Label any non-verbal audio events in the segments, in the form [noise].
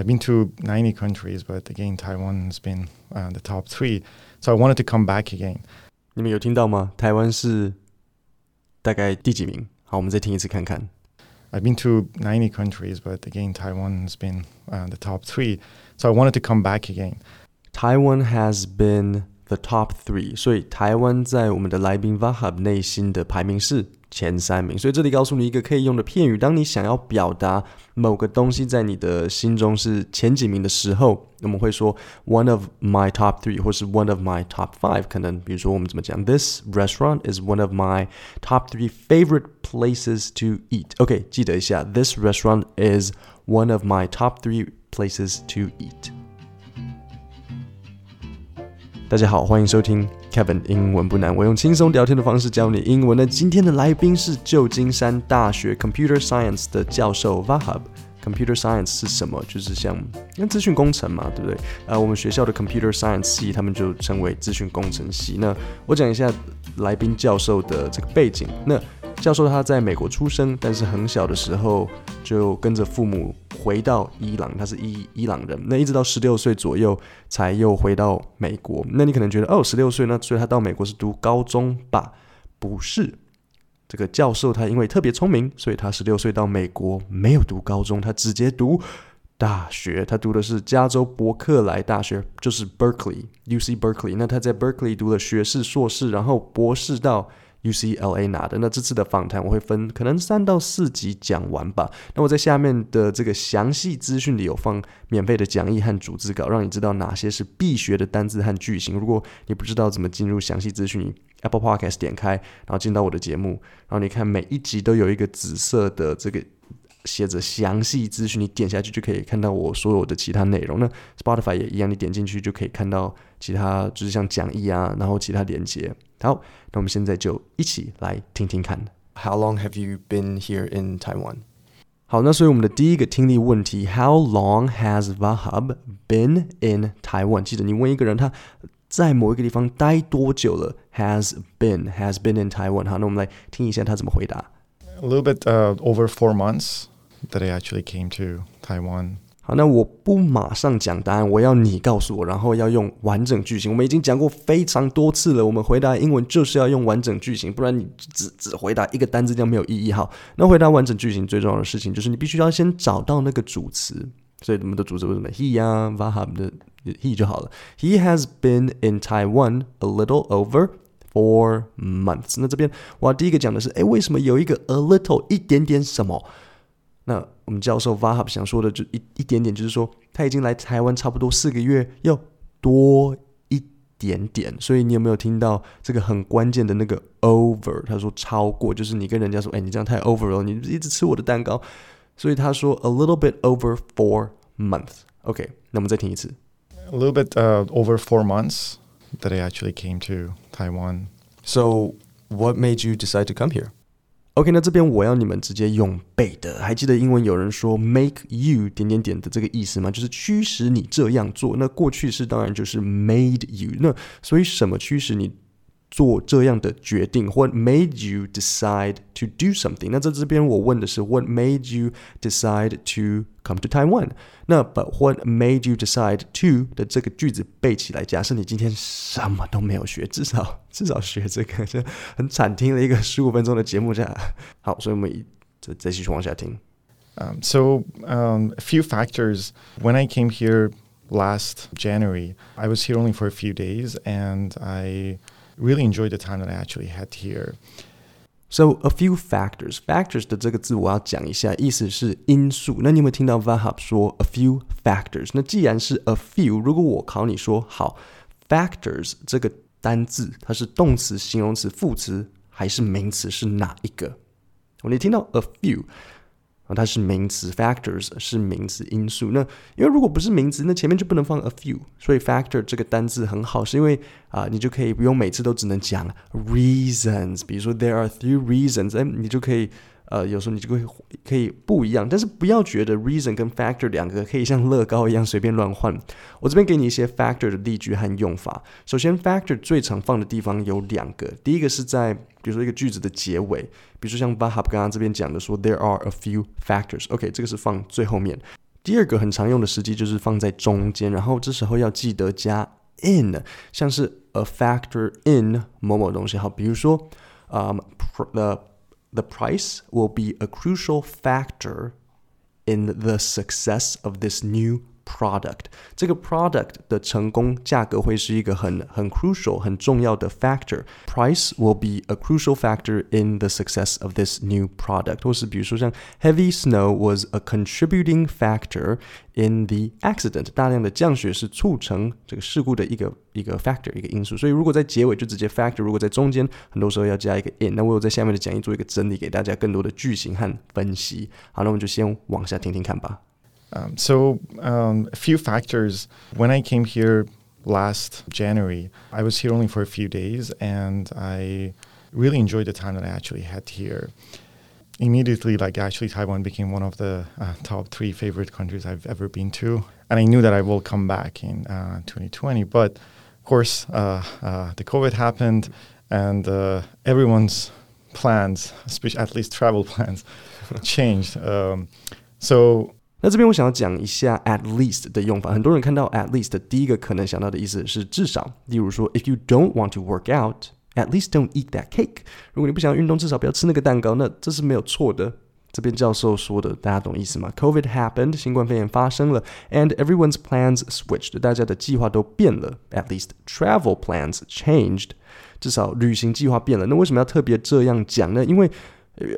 I've been to 90 countries, but again, Taiwan's been uh, the top three. So I wanted to come back again. 你们有听到吗？台湾是大概第几名？好，我们再听一次看看。I've been to 90 countries, but again, Taiwan's been uh, the top three. So I wanted to come back again. Taiwan has been the top three，所以台湾在我们的来宾 Vahab 内心的排名是前三名。所以这里告诉你一个可以用的片语，当你想要表达某个东西在你的心中是前几名的时候，我们会说 one of my top three，或是 one of my top five。可能比如说我们怎么讲，This restaurant is one of my top three favorite places to eat。OK，记得一下，This restaurant is one of my top three places to eat。 大家好，欢迎收听 Kevin 英文不难，我用轻松聊天的方式教你英文。那今天的来宾是旧金山大学 Computer Science 的教授 Vahab。Computer Science 是什么？就是像那资讯工程嘛，对不对？呃，我们学校的 Computer Science 系，他们就称为资讯工程系。那我讲一下来宾教授的这个背景。那教授他在美国出生，但是很小的时候就跟着父母回到伊朗，他是伊伊朗人。那一直到十六岁左右才又回到美国。那你可能觉得哦，十六岁那所以他到美国是读高中吧？不是，这个教授他因为特别聪明，所以他十六岁到美国没有读高中，他直接读大学。他读的是加州伯克莱大学，就是 Berkeley，UC Berkeley。那他在 Berkeley 读了学士、硕士，然后博士到。UCLA 拿的。那这次的访谈我会分可能三到四集讲完吧。那我在下面的这个详细资讯里有放免费的讲义和组织稿，让你知道哪些是必学的单字和句型。如果你不知道怎么进入详细资讯，Apple Podcast 点开，然后进到我的节目，然后你看每一集都有一个紫色的这个写着详细资讯，你点下去就可以看到我所有的其他内容。那 Spotify 也一样，你点进去就可以看到其他，就是像讲义啊，然后其他连接。好，那我们现在就一起来听听看。How long have you been here in Taiwan？好，那所以我们的第一个听力问题，How long has Vahab been in Taiwan？记得你问一个人他在某一个地方待多久了，has been has been in Taiwan。好，那我们来听一下他怎么回答。A little bit uh, over four months that I actually came to Taiwan. 好，那我不马上讲答案，我要你告诉我，然后要用完整句型。我们已经讲过非常多次了，我们回答英文就是要用完整句型，不然你只只回答一个单字，这样没有意义。好，那回答完整句型最重要的事情就是你必须要先找到那个主词。所以我们的主词为什么 he 呀，Vahab 的 he 就好了。He has been in Taiwan a little over four months。那这边我要第一个讲的是，诶，为什么有一个 a little 一点点什么？那我们教授 Vahab 想说的就一一点点，就是说他已经来台湾差不多四个月，要多一点点。所以你有没有听到这个很关键的那个 over？他说超过，就是你跟人家说，哎，你这样太 over 了，你一直吃我的蛋糕。所以他说 a little bit over four months。OK，那我们再听一次。A little bit uh, over four months that I actually came to Taiwan. So what made you decide to come here? OK，那这边我要你们直接用背的。还记得英文有人说 make you 点点点的这个意思吗？就是驱使你这样做。那过去式当然就是 made you。那所以什么驱使你？做这样的决定，What made you decide to do something？那在这边我问的是，What made you decide to come to Taiwan？那 But what made you decide to 的这个句子背起来，假设你今天什么都没有学，至少至少学这个，就很惨听了一个十五分钟的节目这样。好，所以我们再再继续往下听。Um, so um, a few factors. When I came here last January, I was here only for a few days, and I Really enjoyed the time that I actually had here. So a few factors. Factors 的这个字我要讲一下，意思是因素。那你有没有听到 Vahab 说 a few factors？那既然是 a few，如果我考你说好，factors 这个单字它是动词、形容词、副词还是名词？是哪一个？你听到 a few。 它是名词，factors 是名词因素。那因为如果不是名词，那前面就不能放 a few。所以 factor 这个单字很好，是因为啊、你就可以不用每次都只能讲 reasons。比如说 there are three reasons，哎，你就可以。呃，有时候你就会可以不一样，但是不要觉得 reason 跟 factor 两个可以像乐高一样随便乱换。我这边给你一些 factor 的例句和用法。首先，factor 最常放的地方有两个，第一个是在比如说一个句子的结尾，比如说像 Bahab 刚刚这边讲的说 there are a few factors，OK，、这个是放最后面。第二个很常用的时机就是放在中间，然后这时候要记得加 in，像是 a factor in 某某东西。好，比如说，嗯、um,，the the price will be a crucial factor in the success of this new product 这个 product 的成功价格会是一个很很 crucial 很重要的 factor。Price will be a crucial factor in the success of this new product。或是比如说像 heavy snow was a contributing factor in the accident。大量的降雪是促成这个事故的一个一个 factor 一个因素。所以如果在结尾就直接 factor，如果在中间很多时候要加一个 in。那我有在下面的讲义做一个整理，给大家更多的句型和分析。好，那我们就先往下听听看吧。Um, so, um, a few factors. When I came here last January, I was here only for a few days and I really enjoyed the time that I actually had here. Immediately, like, actually, Taiwan became one of the uh, top three favorite countries I've ever been to. And I knew that I will come back in uh, 2020. But of course, uh, uh, the COVID happened and uh, everyone's plans, especially at least travel [laughs] plans, changed. Um, so, 那这边我想要讲一下 at least 的用法。很多人看到 at least 第一个可能想到的意思是至少。例如说，if you don't want to work out, at least don't eat that cake。如果你不想要运动，至少不要吃那个蛋糕。那这是没有错的。这边教授说的，大家懂意思吗？COVID happened，新冠肺炎发生了，and everyone's plans switched，大家的计划都变了。At least travel plans changed，至少旅行计划变了。那为什么要特别这样讲呢？因为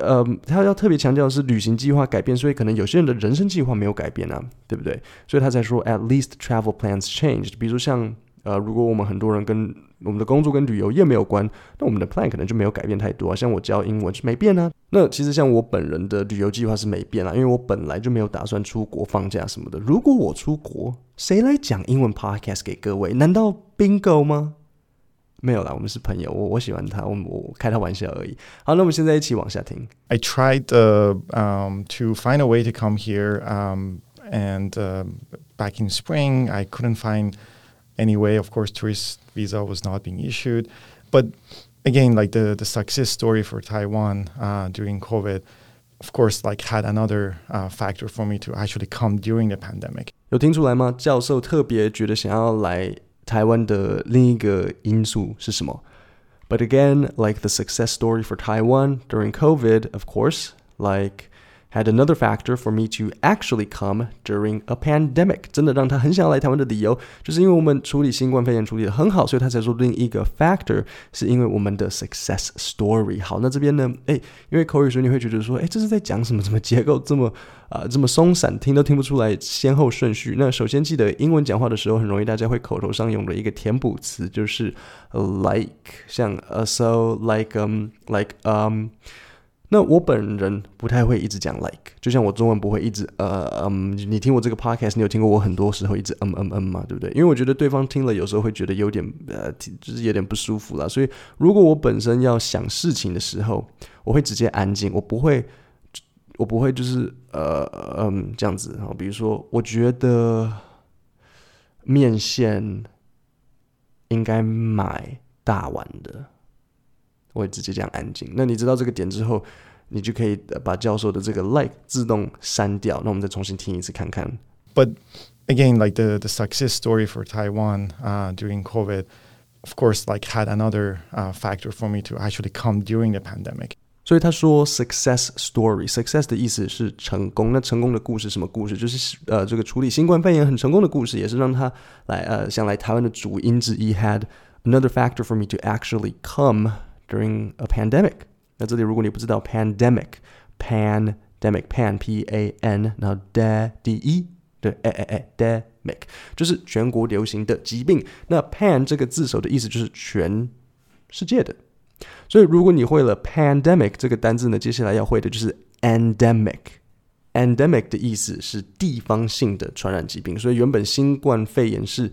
呃，他要特别强调的是旅行计划改变，所以可能有些人的人生计划没有改变啊，对不对？所以他才说 at least travel plans changed。比如像呃，如果我们很多人跟我们的工作跟旅游业没有关，那我们的 plan 可能就没有改变太多啊。像我教英文是没变啊。那其实像我本人的旅游计划是没变啊，因为我本来就没有打算出国放假什么的。如果我出国，谁来讲英文 podcast 给各位？难道 Bingo 吗？没有啦，我们是朋友，我我喜欢他，我我开他玩笑而已。好，那我们现在一起往下听。I tried uh, um, to find a way to come here, um, and uh, back in spring, I couldn't find any way. Of course, tourist visa was not being issued, but again, like the the success story for Taiwan uh, during COVID, of course, like had another uh, factor for me to actually come during the pandemic. 有听出来吗？教授特别觉得想要来。 台湾的另一个因素是什么？But again, like the success story for Taiwan during COVID, of course, like had another factor for me to actually come during a pandemic。真的让他很想要来台湾的理由，就是因为我们处理新冠肺炎处理得很好，所以他才说另一个 factor 是因为我们的 success story。好，那这边呢？诶，因为口语，时你会觉得说，诶，这是在讲什么？怎么结构这么啊、这么松散，听都听不出来先后顺序？那首先记得，英文讲话的时候很容易大家会口头上用的一个填补词就是 like，像 a so like um like um。那我本人不太会一直讲 like，就像我中文不会一直呃嗯，你听我这个 podcast，你有听过我很多时候一直嗯嗯嗯嘛，对不对？因为我觉得对方听了有时候会觉得有点呃，就是有点不舒服啦。所以如果我本身要想事情的时候，我会直接安静，我不会，我不会就是呃嗯这样子。然后比如说，我觉得面线应该买大碗的。我会直接这样安静。那你知道这个点之后，你就可以把教授的这个 like 自动删掉。那我们再重新听一次看看。But again, like the the success story for Taiwan, uh, during COVID, of course, like had another uh, factor for me to actually come during the pandemic. 所以他说 success story, success 的意思是成功。那成功的故事什么故事？就是呃这个处理新冠肺炎很成功的故事，也是让他来呃想来台湾的主因之一。Had another factor for me to actually come. During a pandemic，那这里如果你不知道 pandemic，pandemic，pan p a n，然后 d d e，对，哎哎哎，demic，就是全国流行的疾病。那 pan 这个字首的意思就是全世界的，所以如果你会了 pandemic 这个单字呢，接下来要会的就是 endemic。endemic 的意思是地方性的传染疾病，所以原本新冠肺炎是。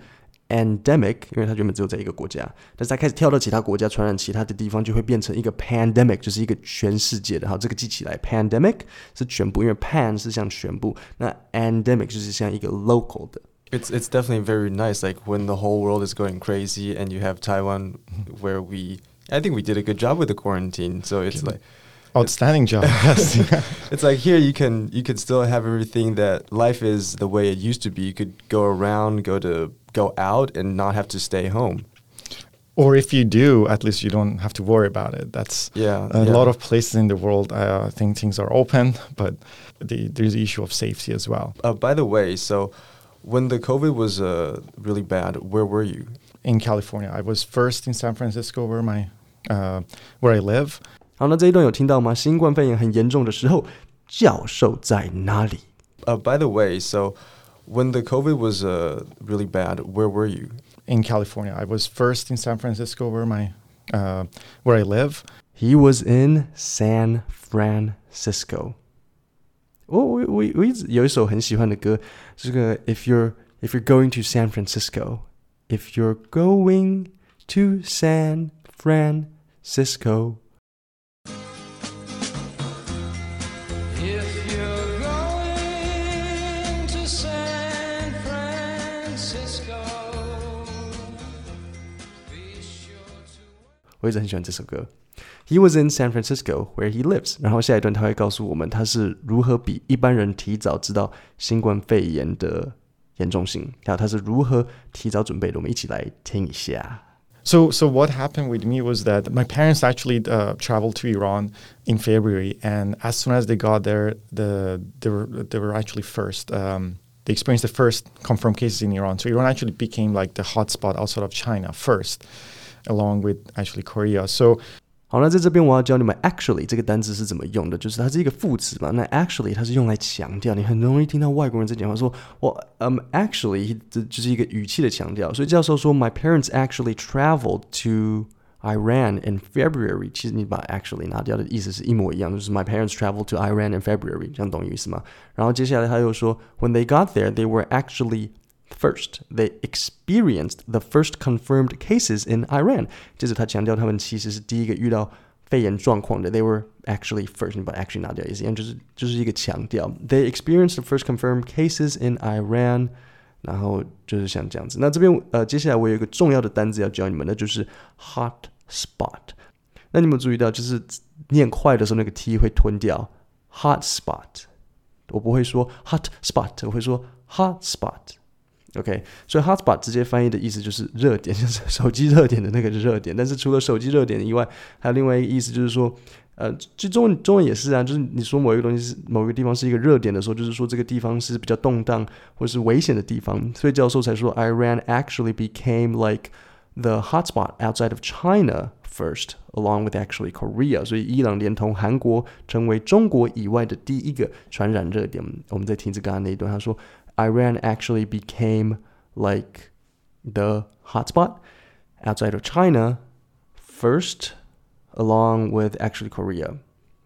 endemic，因为它原本只有在一个国家，但是它开始跳到其他国家传染其他的地方，就会变成一个 pandemic，就是一个全世界的。好，这个记起来，pandemic 是全部，因为 pan 是像全部，那 endemic 就是像一个 local 的。It's it's definitely very nice, like when the whole world is going crazy, and you have Taiwan, where we, I think we did a good job with the quarantine. So it's like. Outstanding job. [laughs] [laughs] It's like here you can you can still have everything that life is the way it used to be. You could go around, go to go out, and not have to stay home. or if you do, at least you don't have to worry about it. That's Yeah, a yeah. lot of places in the world. Uh, I think things are open, [laughs] but the, there's the issue of safety as well. Uh, by the way, so when the COVID was uh, really bad, where were you? In California, I was first in San Francisco, where my uh, where I live. 好，那这一段有听到吗？新冠肺炎很严重的时候，教授在哪里？ Uh, by the way, so when the COVID was uh, really bad, where were you? In California, I was first in San Francisco, where my uh, where I live. He was in San Francisco。我我我我一直有一首很喜欢的歌，这个 If you're if you're going to San Francisco, if you're going to San Francisco。 我一直很喜欢这首歌。He was in San Francisco where he lives。然后下一段他会告诉我们他是如何比一般人提早知道新冠肺炎的严重性，还有他是如何提早准备的。我们一起来听一下。 So, so what happened with me was that my parents actually uh, traveled to Iran in February, and as soon as they got there, the they were they were actually first. Um, they experienced the first confirmed cases in Iran. So Iran actually became like the hotspot outside of China first, along with actually Korea. So 好，那在这边我要教你们 actually 这个单词是怎么用的，就是它是一个副词嘛。那 actually 它是用来强调，你很容易听到外国人在讲话说，我嗯、um, actually 这就是一个语气的强调。所以教授说，My parents actually traveled to Iran in February。其实你把 actually 拿掉的意思是一模一样，就是 My parents traveled to Iran in February，这样懂意思吗？然后接下来他又说，When they got there, they were actually First, they experienced the first confirmed cases in Iran. 接着他强调，他们其实是第一个遇到肺炎状况的。They were actually first. 你把 actually 拿掉也是一样，就是就是一个强调。They experienced the first confirmed cases in Iran. 然后就是像这样子。那这边呃，接下来我有一个重要的单字要教你们，那就是 hot spot。那你们有注意到，就是念快的时候，那个 t 会吞掉 hot spot。我不会说 hot spot，我会说 hot spot。 OK，所以 hotspot 直接翻译的意思就是热点，[laughs] 就是手机热点的那个热点。但是除了手机热点以外，还有另外一个意思，就是说，呃，就中文中文也是啊，就是你说某一个东西是某一个地方是一个热点的时候，就是说这个地方是比较动荡或是危险的地方。所以教授才说，Iran actually became like the hotspot outside of China first, along with actually Korea。所以伊朗连同韩国成为中国以外的第一个传染热点。我们再听这刚刚那一段，他说。Iran actually became like the hotspot outside of China first, along with actually Korea.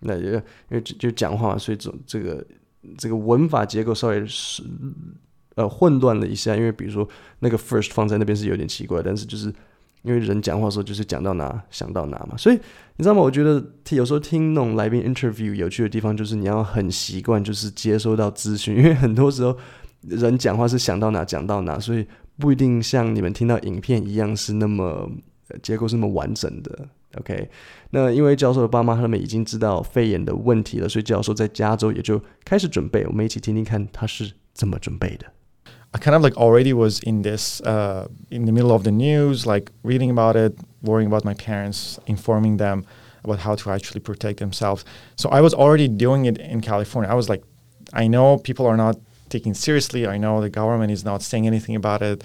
那因为就就讲话，所以这这个这个文法结构稍微是呃混乱了一下。因为比如说那个 first 放在那边是有点奇怪，但是就是因为人讲话的时候就是讲到哪想到哪嘛。所以你知道吗？我觉得有时候听那种来宾 interview 有趣的地方就是你要很习惯就是接收到资讯，因为很多时候。人讲话是想到哪讲到哪，所以不一定像你们听到影片一样是那么结构是那么完整的。OK，那因为教授的爸妈他们已经知道肺炎的问题了，所以教授在加州也就开始准备。我们一起听听看他是怎么准备的。 I kind of like already was in this uh, in the middle of the news, like reading about it, worrying about my parents, informing them about how to actually protect themselves. So I was already doing it in California. I was like, I know people are not taking seriously. I know the government is not saying anything about it,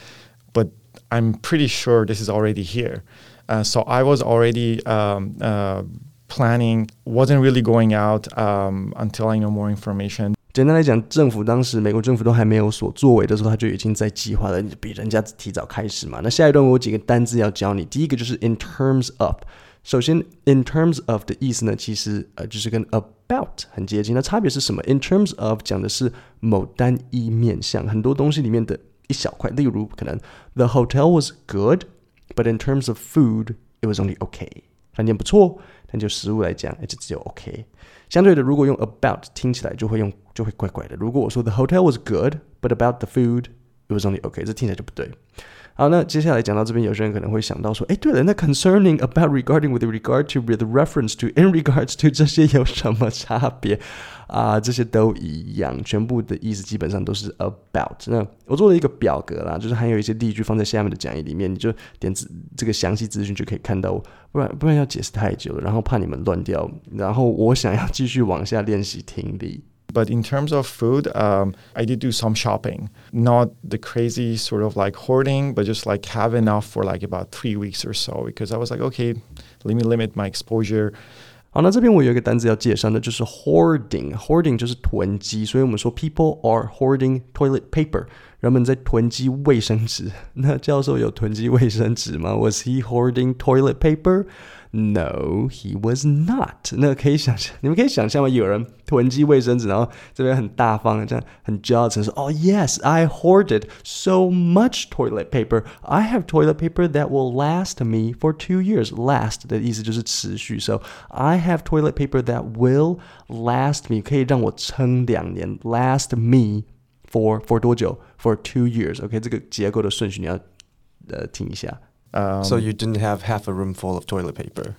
but I'm pretty sure this is already here. Uh, so I was already um, uh, planning, wasn't really going out um, until I know more information. 简单来讲，政府当时美国政府都还没有所作为的时候，他就已经在计划了，比人家提早开始嘛。那下一段我有几个单字要教你，第一个就是 in terms of。首先，in terms of 的意思呢，其实呃就是跟 about 很接近。那差别是什么？in terms of 讲的是某单一面向，很多东西里面的一小块。例如，可能 the hotel was good，but in terms of food，it was only okay。饭店不错，但就食物来讲，就只有 OK。相对的，如果用 about 听起来就会用就会怪怪的。如果我说 the hotel was good，but about the food，it was only okay，这听起来就不对。好，那接下来讲到这边，有些人可能会想到说，哎，对了，那 concerning about regarding with regard to with reference to in regards to 这些有什么差别啊？这些都一样，全部的意思基本上都是 about。那我做了一个表格啦，就是还有一些例句放在下面的讲义里面，你就点这个详细资讯就可以看到，不然不然要解释太久了，然后怕你们乱掉。然后我想要继续往下练习听力。But in terms of food, um, I did do some shopping. Not the crazy sort of like hoarding, but just like have enough for like about three weeks or so. Because I was like, okay, let me limit my exposure. 好，那这边我有一个单词要介绍的，就是 hoarding。hoarding 就是囤积，所以我们说 people are hoarding toilet paper，人们在囤积卫生纸。那教授有囤积卫生纸吗？Was he [laughs] hoarding toilet paper？No, he was not。那可以想象，你们可以想象吗？有人囤积卫生纸，然后这边很大方，这样很骄傲，说：“哦，[laughs] Yes, I hoarded so much toilet paper. I have toilet paper that will last me for two years.” Last 的意思就是持续，So I have toilet paper that will last me，可以让我撑两年。Last me for for 多久？For two years。OK，这个结构的顺序你要呃听一下。 Um, so you didn't have half a room full of toilet paper.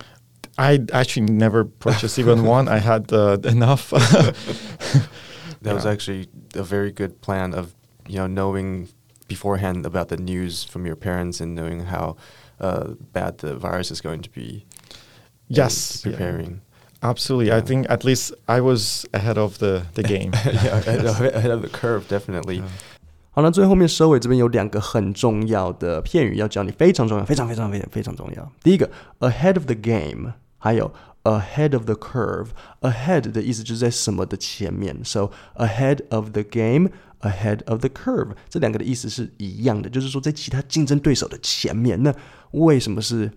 I actually never purchased even [laughs] one. I had uh, enough. [laughs] that Yeah. was actually a very good plan of you know knowing beforehand about the news from your parents and knowing how uh, bad the virus is going to be. Yes, yeah. preparing. Absolutely. I think at least I was ahead of the, the game. [laughs] yeah, ahead ahead of the curve, definitely. 好，那最后面收尾这边有两个很重要的片语要教你，非常重要，非常非常非常非常重要。第一个，ahead of the game，还有 ahead of the curve。ahead 的意思就是在什么的前面，so ahead of the game，ahead of the curve，这两个的意思是一样的，就是说在其他竞争对手的前面。那为什么是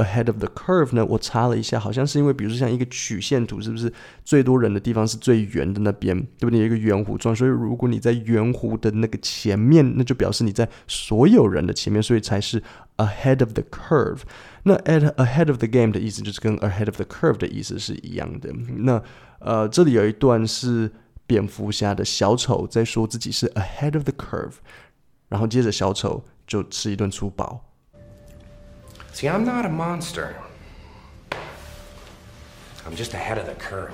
？Ahead of the curve 呢？我查了一下，好像是因为，比如说像一个曲线图，是不是最多人的地方是最圆的那边，对不对？有一个圆弧状，所以如果你在圆弧的那个前面，那就表示你在所有人的前面，所以才是 ahead of the curve。那 at ahead of the game 的意思就是跟 ahead of the curve 的意思是一样的。那呃，这里有一段是蝙蝠侠的小丑在说自己是 ahead of the curve，然后接着小丑就吃一顿粗饱。See, I'm not a monster. I'm just ahead of the curve.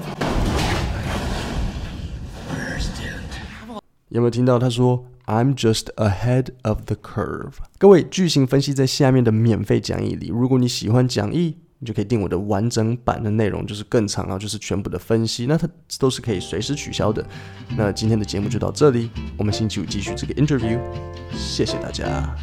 有没有听到他说 "I'm just ahead of the curve"？各位，句型分析在下面的免费讲义里。如果你喜欢讲义，你就可以订我的完整版的内容，就是更长啊，就是全部的分析。那它都是可以随时取消的。那今天的节目就到这里，我们星期五继续这个 interview。谢谢大家。